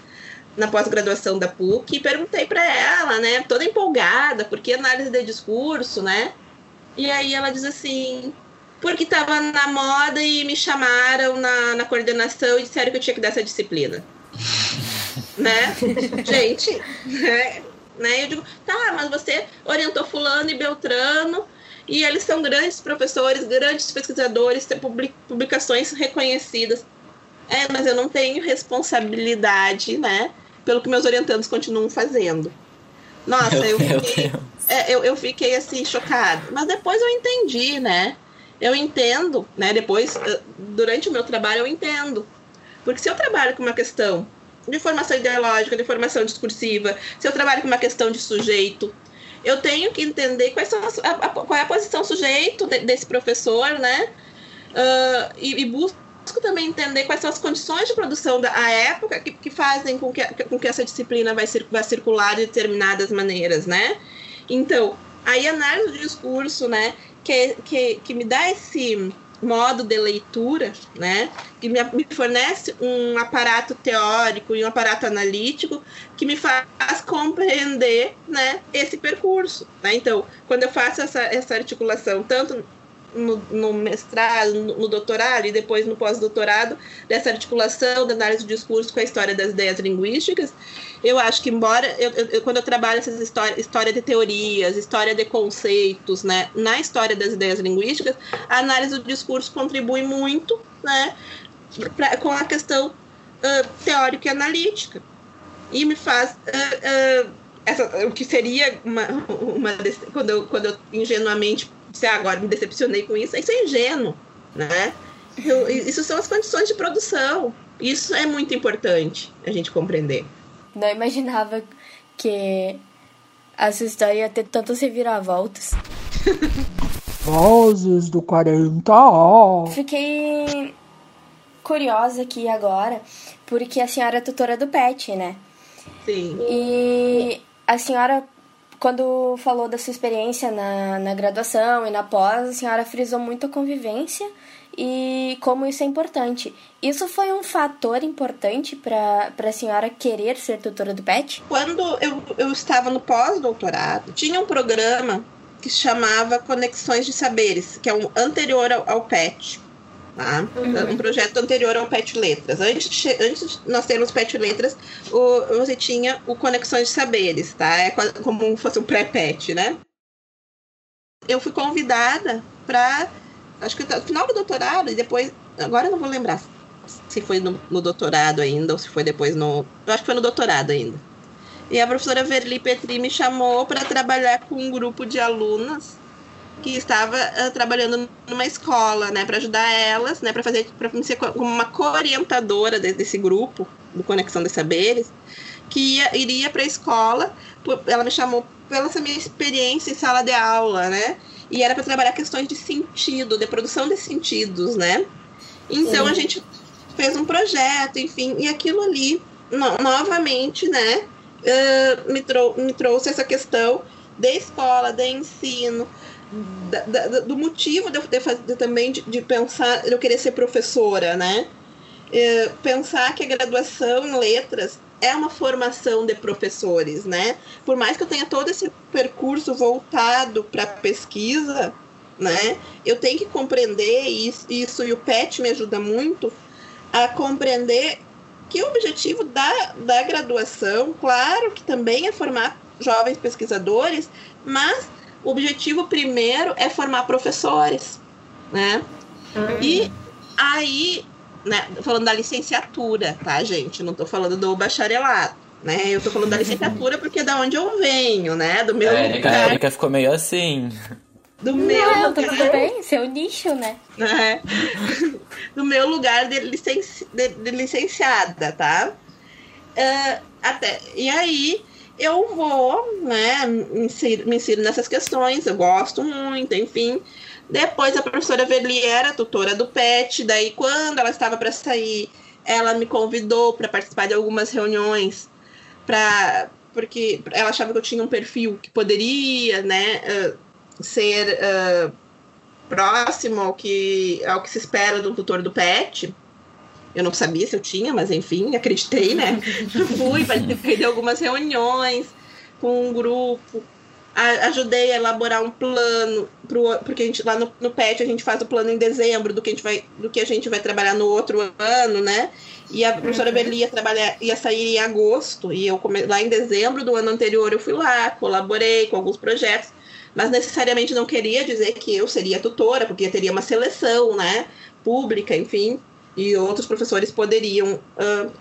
Speaker 4: na pós-graduação da PUC, e perguntei para ela, né, toda empolgada, por que análise de discurso, né? E aí ela diz assim: porque estava na moda e me chamaram na, na coordenação e disseram que eu tinha que dar essa disciplina. Né? Gente, né? né? Eu digo, tá, mas você orientou fulano e Beltrano e eles são grandes professores, grandes pesquisadores, têm publicações reconhecidas. É, mas eu não tenho responsabilidade, né? Pelo que meus orientandos continuam fazendo. Nossa, eu fiquei, é, eu, eu fiquei assim, chocada. Mas depois eu entendi, né? Eu entendo, né? Depois, eh, durante o meu trabalho, eu entendo. Porque se eu trabalho com uma questão de formação ideológica, de formação discursiva, se eu trabalho com uma questão de sujeito, eu tenho que entender quais são a, a, qual é a posição sujeito de, desse professor, né? Uh, e, e, busco também entender quais são as condições de produção da época que, que fazem com que, com que essa disciplina vai, cir, vai circular de determinadas maneiras, né? Então, aí análise do discurso, né, que, que, que me dá esse modo de leitura, né, que me, fornece um aparato teórico e um aparato analítico que me faz compreender, né, esse percurso. Né? Então, quando eu faço essa, essa articulação, tanto no, no, mestrado, no, no, doutorado e depois no pós-doutorado, dessa articulação da análise do discurso com a história das ideias linguísticas, eu acho que, embora eu, eu, quando eu trabalho essas histórias, história de teorias, história de conceitos, né, na história das ideias linguísticas, a análise do discurso contribui muito, né, pra, com a questão uh, teórica e analítica. E me faz. Uh, uh, essa, o que seria uma, uma quando, eu, quando eu ingenuamente ah, agora me decepcionei com isso, isso é ingênuo, né? Eu, isso são as condições de produção. Isso é muito importante a gente compreender.
Speaker 2: Não imaginava que essa história ia ter tantas reviravoltas.
Speaker 6: Vozes do 40.
Speaker 2: Fiquei curiosa aqui agora, porque a senhora é tutora do PET, né?
Speaker 4: Sim.
Speaker 2: E a senhora, quando falou da sua experiência na, na graduação e na pós, a senhora frisou muito a convivência e como isso é importante. Isso foi um fator importante para a senhora querer ser tutora do PET?
Speaker 4: Quando eu, eu estava no pós-doutorado, tinha um programa que chamava Conexões de Saberes, que é um anterior ao, ao PET. Tá? Uhum. Um projeto anterior ao PET Letras. Antes antes nós termos PET Letras, o, você tinha o Conexões de Saberes, tá? É como se fosse um pré-PET, né? Eu fui convidada para acho que no final do doutorado, e depois, agora eu não vou lembrar se foi no, no, doutorado ainda, ou se foi depois no. Eu acho que foi no doutorado ainda. E a professora Verli Petri me chamou para trabalhar com um grupo de alunas que estava uh, trabalhando numa escola, né, para ajudar elas, né, para fazer, para ser uma co-orientadora de, desse grupo do Conexão de Saberes, que ia, iria para a escola. Ela me chamou pela essa minha experiência em sala de aula, né? e era para trabalhar questões de sentido, de produção de sentidos, né? Então Sim. a gente fez um projeto, enfim, e aquilo ali, no, novamente, né, uh, me, trou me trouxe essa questão da escola, de ensino, da, da, do motivo de eu de também de, de, pensar, eu querer ser professora, né? Uh, pensar que a graduação em letras é uma formação de professores, né? Por mais que eu tenha todo esse percurso voltado para pesquisa, né? Eu tenho que compreender isso, isso e o PET me ajuda muito a compreender que o objetivo da, da graduação, claro que também é formar jovens pesquisadores, mas o objetivo primeiro é formar professores, né? Uhum. E aí, né, falando da licenciatura, tá, gente? Não estou falando do bacharelado, né? Eu estou falando da licenciatura porque é da onde eu venho, né? Do meu
Speaker 1: é, lugar. A Erika ficou meio assim.
Speaker 2: Do meu Não, lugar. Tudo bem, seu nicho, né?
Speaker 4: É. Do meu lugar de, licenci... de, de licenciada, tá? Uh, até. E aí, eu vou, né, me insiro, me insiro nessas questões, eu gosto muito, enfim. Depois a professora Verli era tutora do PET, daí quando ela estava para sair, ela me convidou para participar de algumas reuniões, pra, porque ela achava que eu tinha um perfil que poderia, né, uh, ser uh, próximo ao que, ao que se espera do tutor do PET. Eu não sabia se eu tinha, mas enfim, acreditei, né? Fui, participei de algumas reuniões com um grupo, ajudei a elaborar um plano, pro, porque a gente, lá no, no PET a gente faz o plano em dezembro do que a gente vai, do que a gente vai trabalhar no outro ano, né? E a professora Berli ia, trabalhar, ia sair em agosto, e eu come, lá em dezembro do ano anterior eu fui lá, colaborei com alguns projetos, mas necessariamente não queria dizer que eu seria tutora, porque teria uma seleção, né? Pública, enfim e outros professores poderiam uh,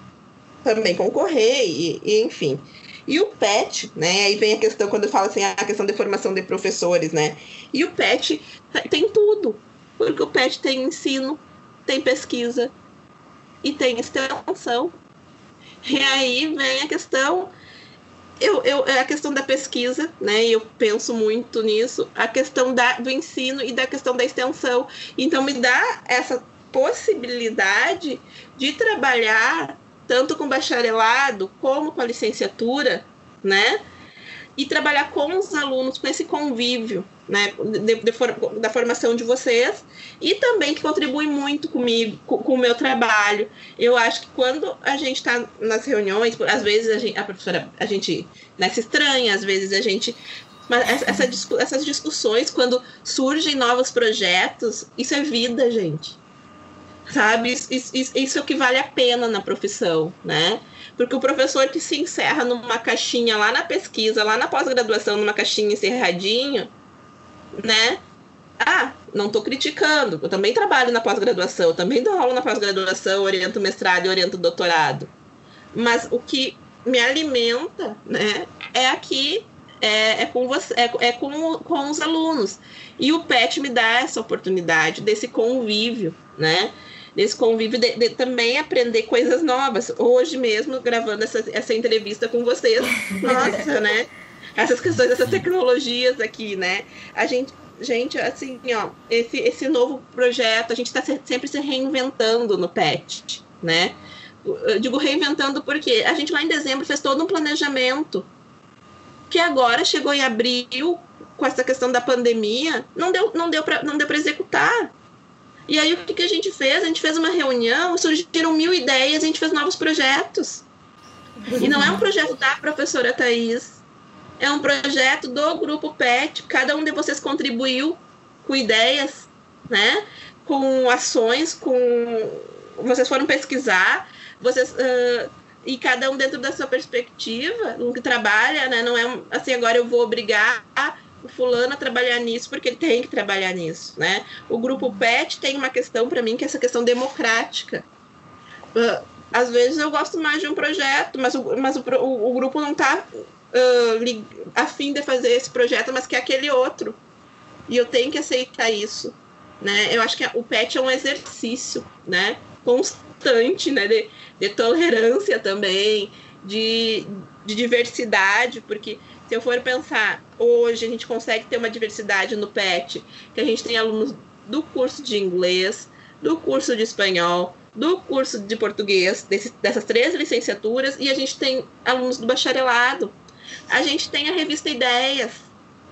Speaker 4: também concorrer, e, e, enfim. E o PET, né? Aí vem a questão, quando eu falo assim, a questão de formação de professores, né? E o PET tem tudo, porque o PET tem ensino, tem pesquisa e tem extensão. E aí vem a questão eu, eu, é a questão da pesquisa, né? Eu penso muito nisso, a questão da, do ensino e da questão da extensão. Então, me dá essa possibilidade de trabalhar tanto com bacharelado como com a licenciatura, né? E trabalhar com os alunos, com esse convívio, né? De, de da formação de vocês e também que contribui muito comigo, com, com o meu trabalho. Eu acho que quando a gente está nas reuniões, às vezes a, gente, a professora, a gente né, se estranha, às vezes a gente mas essa, essas discussões, quando surgem novos projetos, isso é vida, gente sabe? Isso, isso, isso é o que vale a pena na profissão, né? Porque o professor que se encerra numa caixinha lá na pesquisa, lá na pós-graduação, numa caixinha encerradinho, né? Ah, não estou criticando. Eu também trabalho na pós-graduação, também dou aula na pós-graduação, oriento mestrado e oriento doutorado. Mas o que me alimenta, né, é aqui, é, é com você, é, é com, com os alunos. E o PET me dá essa oportunidade desse convívio, né? Nesse convívio de, de, também aprender coisas novas. Hoje mesmo, gravando essa, essa entrevista com vocês, nossa, né? Essas questões, essas tecnologias aqui, né? A gente, gente, assim, ó, esse, esse novo projeto, a gente está sempre se reinventando no PET, né? Eu digo reinventando porque a gente lá em dezembro fez todo um planejamento que agora chegou em abril com essa questão da pandemia, não deu, não deu para não deu para executar. E aí o que, que a gente fez? A gente fez uma reunião, surgiram mil ideias, a gente fez novos projetos. E não é um projeto da professora Thais, é um projeto do grupo PET. Cada um de vocês contribuiu com ideias, né? Com ações, com vocês foram pesquisar, vocês uh, e cada um dentro da sua perspectiva, no que trabalha, né? Não é assim agora eu vou obrigar o fulano a trabalhar nisso porque ele tem que trabalhar nisso, né? O grupo PET tem uma questão para mim que é essa questão democrática. Uh, às vezes eu gosto mais de um projeto, mas o, mas o, o, o grupo não está uh, afim de fazer esse projeto, mas quer aquele outro. E eu tenho que aceitar isso, né? Eu acho que o PET é um exercício, né? Constante, né? De, de tolerância também, de, de diversidade, porque se eu for pensar, hoje a gente consegue ter uma diversidade no PET, que a gente tem alunos do curso de inglês, do curso de espanhol, do curso de português, desse, dessas três licenciaturas, e a gente tem alunos do bacharelado. A gente tem a revista Ideias,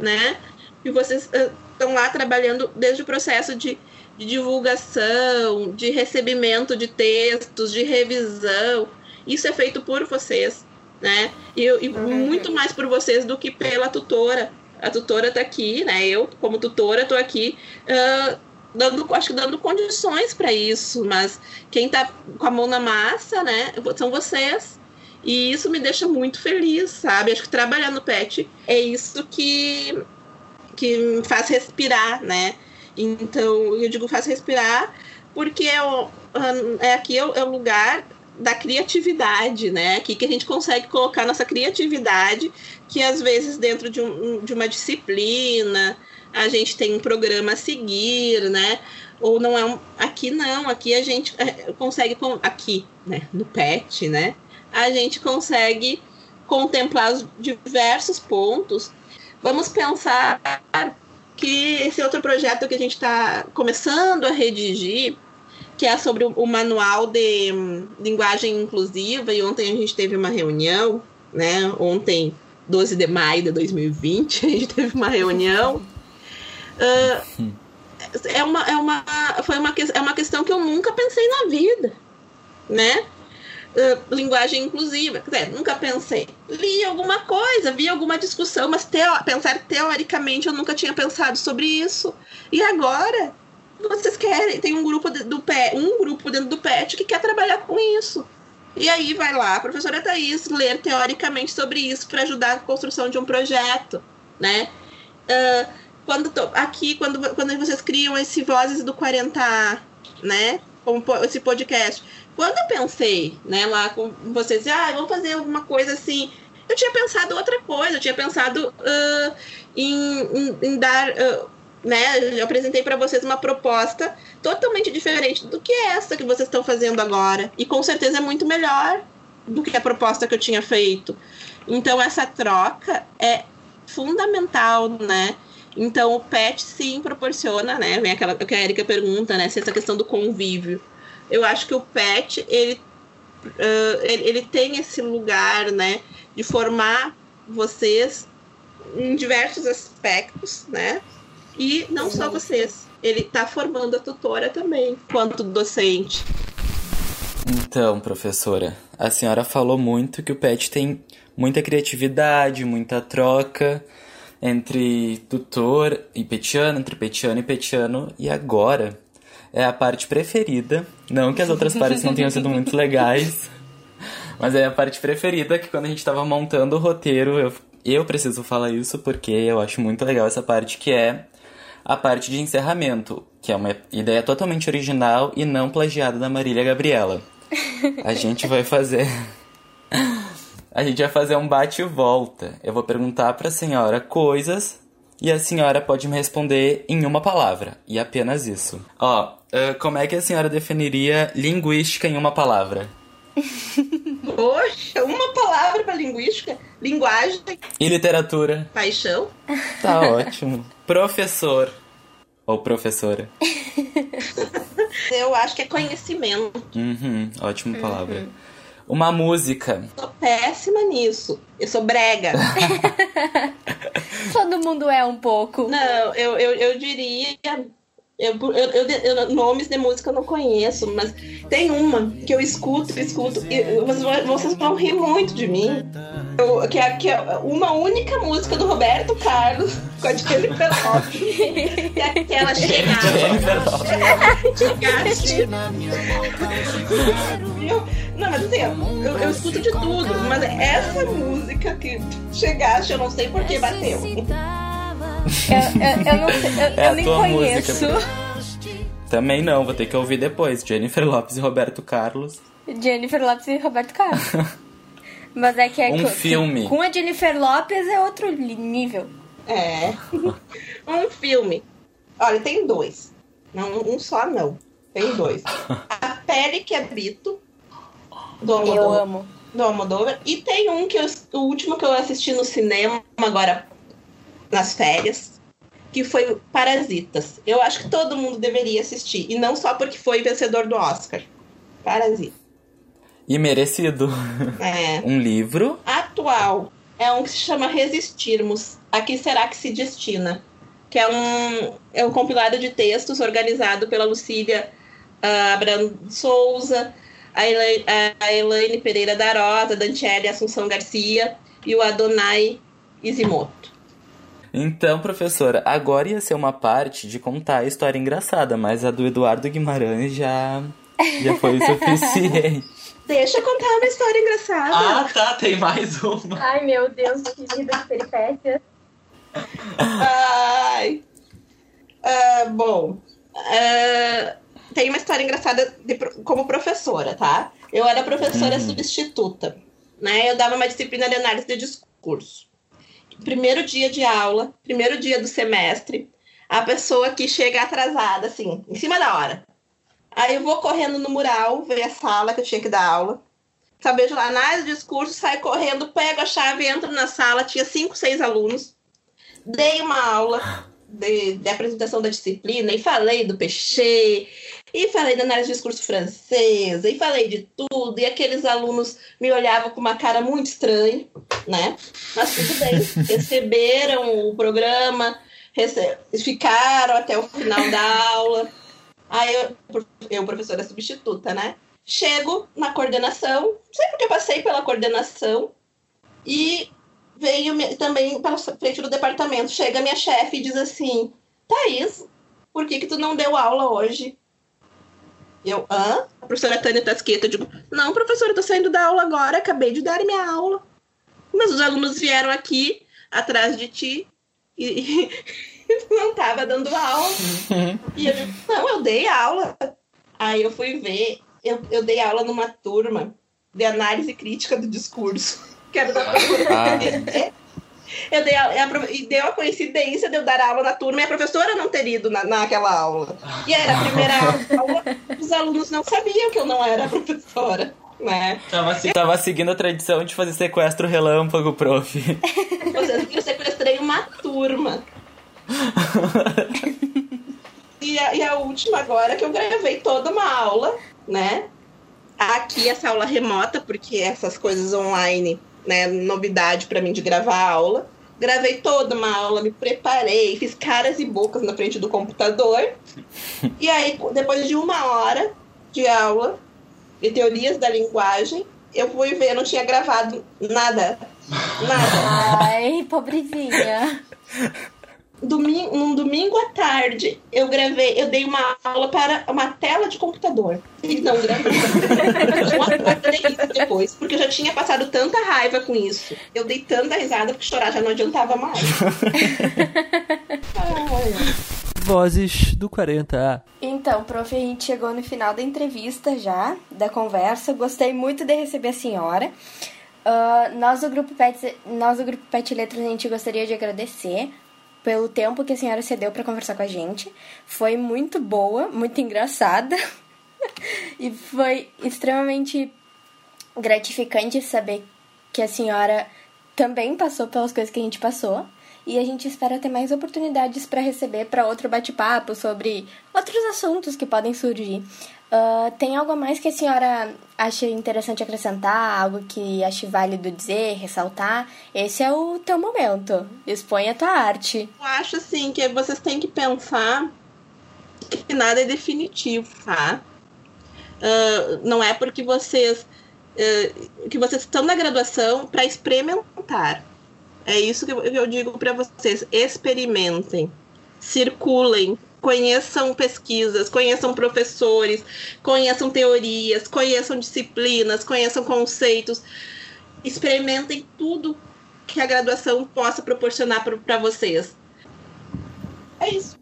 Speaker 4: né? E vocês estão uh, lá trabalhando desde o processo de, de divulgação, de recebimento de textos, de revisão. Isso é feito por vocês, né? E, e muito mais por vocês do que pela tutora. A tutora tá aqui, né? Eu, como tutora, tô aqui uh, dando, acho que dando condições para isso, mas quem tá com a mão na massa, né, são vocês. E isso me deixa muito feliz, sabe? Acho que trabalhar no PET é isso que, que me faz respirar, né? Então, eu digo faz respirar porque é, é aqui é o, é o lugar da criatividade, né? Aqui que a gente consegue colocar nossa criatividade, que às vezes dentro de, um, de uma disciplina, a gente tem um programa a seguir, né? Ou não é um. Aqui não, aqui a gente é, consegue. Aqui, né? No PET, né? A gente consegue contemplar os diversos pontos. Vamos pensar que esse outro projeto que a gente está começando a redigir, que é sobre o manual de linguagem inclusiva, e ontem a gente teve uma reunião, né? Ontem, 12 de maio de 2020, a gente teve uma reunião Uh, é uma, é uma, foi uma, é uma questão que eu nunca pensei na vida, né? Uh, linguagem inclusiva, quer dizer, nunca pensei. Li alguma coisa, vi alguma discussão, mas teo pensar teoricamente eu nunca tinha pensado sobre isso. E agora vocês querem, tem um grupo do PET, um grupo dentro do PET que quer trabalhar com isso. E aí vai lá, a professora Thaís ler teoricamente sobre isso para ajudar a construção de um projeto, né? Uh, quando tô, aqui, quando, quando vocês criam esse Vozes do 40A, né? Como esse podcast. Quando eu pensei, né, lá com vocês, ah, vamos fazer alguma coisa assim. Eu tinha pensado outra coisa, eu tinha pensado uh, em, em, em, dar. Uh, né, eu apresentei para vocês uma proposta totalmente diferente do que essa que vocês estão fazendo agora. E com certeza é muito melhor do que a proposta que eu tinha feito. Então, essa troca é fundamental, né? Então, o pet sim proporciona, né? Vem aquela que a Erika pergunta, né? Se essa questão do convívio. Eu acho que o pet, ele, uh, ele, ele, tem esse lugar, né? De formar vocês em diversos aspectos, né? E não só vocês. Ele está formando a tutora também, quanto docente.
Speaker 1: Então, professora, a senhora falou muito que o PET tem muita criatividade, muita troca entre tutor e petiano, entre petiano e petiano, e agora é a parte preferida. Não que as outras partes não tenham sido muito legais, mas é a parte preferida que quando a gente estava montando o roteiro, eu, eu preciso falar isso porque eu acho muito legal essa parte que é a parte de encerramento, que é uma ideia totalmente original e não plagiada da Marília Gabriela. A gente vai fazer a gente vai fazer um bate e volta. Eu vou perguntar para a senhora coisas e a senhora pode me responder em uma palavra, e apenas isso. Ó, uh, como é que a senhora definiria linguística em uma palavra?
Speaker 4: Poxa, uma palavra para linguística? Linguagem.
Speaker 1: E literatura?
Speaker 4: Paixão.
Speaker 1: Tá ótimo. Professor. Ou professora.
Speaker 4: Eu acho que é conhecimento.
Speaker 1: Uhum, ótima palavra. Uhum. Uma música.
Speaker 4: Eu sou péssima nisso. Eu sou brega.
Speaker 2: Todo mundo é um pouco.
Speaker 4: Não, eu, eu, eu diria. Eu, eu, eu, nomes de música eu não conheço, mas tem uma que eu escuto, escuto, e vocês, vão rir muito de mim. Eu, que, é, que é uma única música do Roberto Carlos com a Jennifer Lopez. e aquela chegada. Chegaste. Não, mas assim, eu, eu escuto de tudo, mas essa música que chegaste, eu não sei por que bateu.
Speaker 2: Eu, eu, eu, não sei, eu, é eu nem conheço.
Speaker 1: Música. Também não, vou ter que ouvir depois. Jennifer Lopes e Roberto Carlos.
Speaker 2: Jennifer Lopes e Roberto Carlos. Mas é que é
Speaker 1: um
Speaker 2: que,
Speaker 1: filme.
Speaker 2: Com a Jennifer Lopes é outro nível.
Speaker 4: É. um filme. Olha, tem dois. Não, um só não. Tem dois. A Pele que Habito, do Almodóvar.
Speaker 2: Eu amo.
Speaker 4: Do Almodóvar. E tem um que eu, o último que eu assisti no cinema agora nas férias, que foi Parasitas. Eu acho que todo mundo deveria assistir. E não só porque foi vencedor do Oscar. Parasita.
Speaker 1: E merecido.
Speaker 4: É.
Speaker 1: Um livro.
Speaker 4: Atual. É um que se chama Resistirmos. A que será que se destina? Que é um, é um compilado de textos organizado pela Lucília uh, Souza, a Elaine, a Elaine Pereira da Rosa, a Daniele Assunção Garcia e o Adonai Izimoto.
Speaker 1: Então, professora, agora ia ser uma parte de contar a história engraçada, mas a do Eduardo Guimarães já, já foi o suficiente.
Speaker 4: Deixa eu contar uma história engraçada.
Speaker 1: Ah, tá, tem mais uma.
Speaker 2: Ai, meu Deus, que vida de peripécias.
Speaker 4: Ai. Ah, bom, ah, tem uma história engraçada de como professora, tá? Eu era professora substituta, né? Eu dava uma disciplina de análise de discurso. Primeiro dia de aula, primeiro dia do semestre, a pessoa que chega atrasada, assim, em cima da hora. Aí eu vou correndo no mural, ver a sala que eu tinha que dar aula. Saber lá, análise de discurso, saio correndo, pego a chave, entro na sala, tinha cinco, seis alunos dei uma aula de, de apresentação da disciplina e falei do Peixe, e falei da análise de discurso francesa, e falei de tudo, e aqueles alunos me olhavam com uma cara muito estranha, né? Mas tudo bem, receberam o programa, rece- ficaram até o final da aula. Aí eu, eu, professora substituta, né? Chego na coordenação, sempre que eu passei pela coordenação, e veio também pela frente do departamento. Chega minha chefe e diz assim: Thaís, por que, que tu não deu aula hoje? Eu, hã? A professora Tânia Tasqueta, eu digo, não, professora, eu tô saindo da aula agora, acabei de dar minha aula. Mas os alunos vieram aqui, atrás de ti, e, e não tava dando aula. E eu digo, não, eu dei aula. Aí eu fui ver, eu, eu dei aula numa turma de análise crítica do discurso. Que era da
Speaker 1: Ah.
Speaker 4: Eu dei a, a pro- e deu a coincidência de eu dar aula na turma e a professora não ter ido na, naquela aula. E era a primeira aula, os alunos não sabiam que eu não era professora, né?
Speaker 1: Tava, se- tava seguindo a tradição de fazer sequestro relâmpago, prof.
Speaker 4: Eu sequestrei uma turma. E a, e a última agora que eu gravei toda uma aula, né? Aqui essa aula remota, porque essas coisas online, né? Novidade pra mim de gravar aula. Gravei toda uma aula, me preparei, fiz caras e bocas na frente do computador. E aí, depois de uma hora de aula de teorias da linguagem, eu fui ver, não tinha gravado nada. Nada.
Speaker 2: Ai, pobrezinha.
Speaker 4: Domingo, num domingo à tarde, eu gravei, eu dei uma aula para uma tela de computador. E não gravei. Eu aguardei isso depois, porque eu já tinha passado tanta raiva com isso. Eu dei tanta risada que chorar já não adiantava mais. Ai,
Speaker 7: Vozes do 40A.
Speaker 2: Então, prof, a gente chegou no final da entrevista já, da conversa. Gostei muito de receber a senhora. Ah, nós, do Grupo Pet, nós do Grupo Pet Letras, a gente gostaria de agradecer pelo tempo que a senhora cedeu para conversar com a gente. Foi muito boa, muito engraçada. e foi extremamente gratificante saber que a senhora também passou pelas coisas que a gente passou. E a gente espera ter mais oportunidades para receber para outro bate-papo sobre outros assuntos que podem surgir. Ah, tem algo a mais que a senhora acha interessante acrescentar? Algo que ache válido dizer, ressaltar? Esse é o teu momento. Expõe a tua arte.
Speaker 4: Eu acho assim que vocês têm que pensar que nada é definitivo, tá? Ah, não é porque vocês ah, que vocês estão na graduação para experimentar. É isso que eu digo para vocês. Experimentem, circulem, conheçam pesquisas, conheçam professores, conheçam teorias, conheçam disciplinas, conheçam conceitos. Experimentem tudo que a graduação possa proporcionar para vocês. É isso.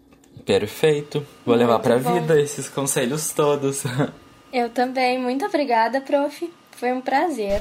Speaker 1: Perfeito. Vou levar
Speaker 2: bom.
Speaker 1: vida esses conselhos todos.
Speaker 2: Eu também. Muito obrigada, prof. Foi um prazer.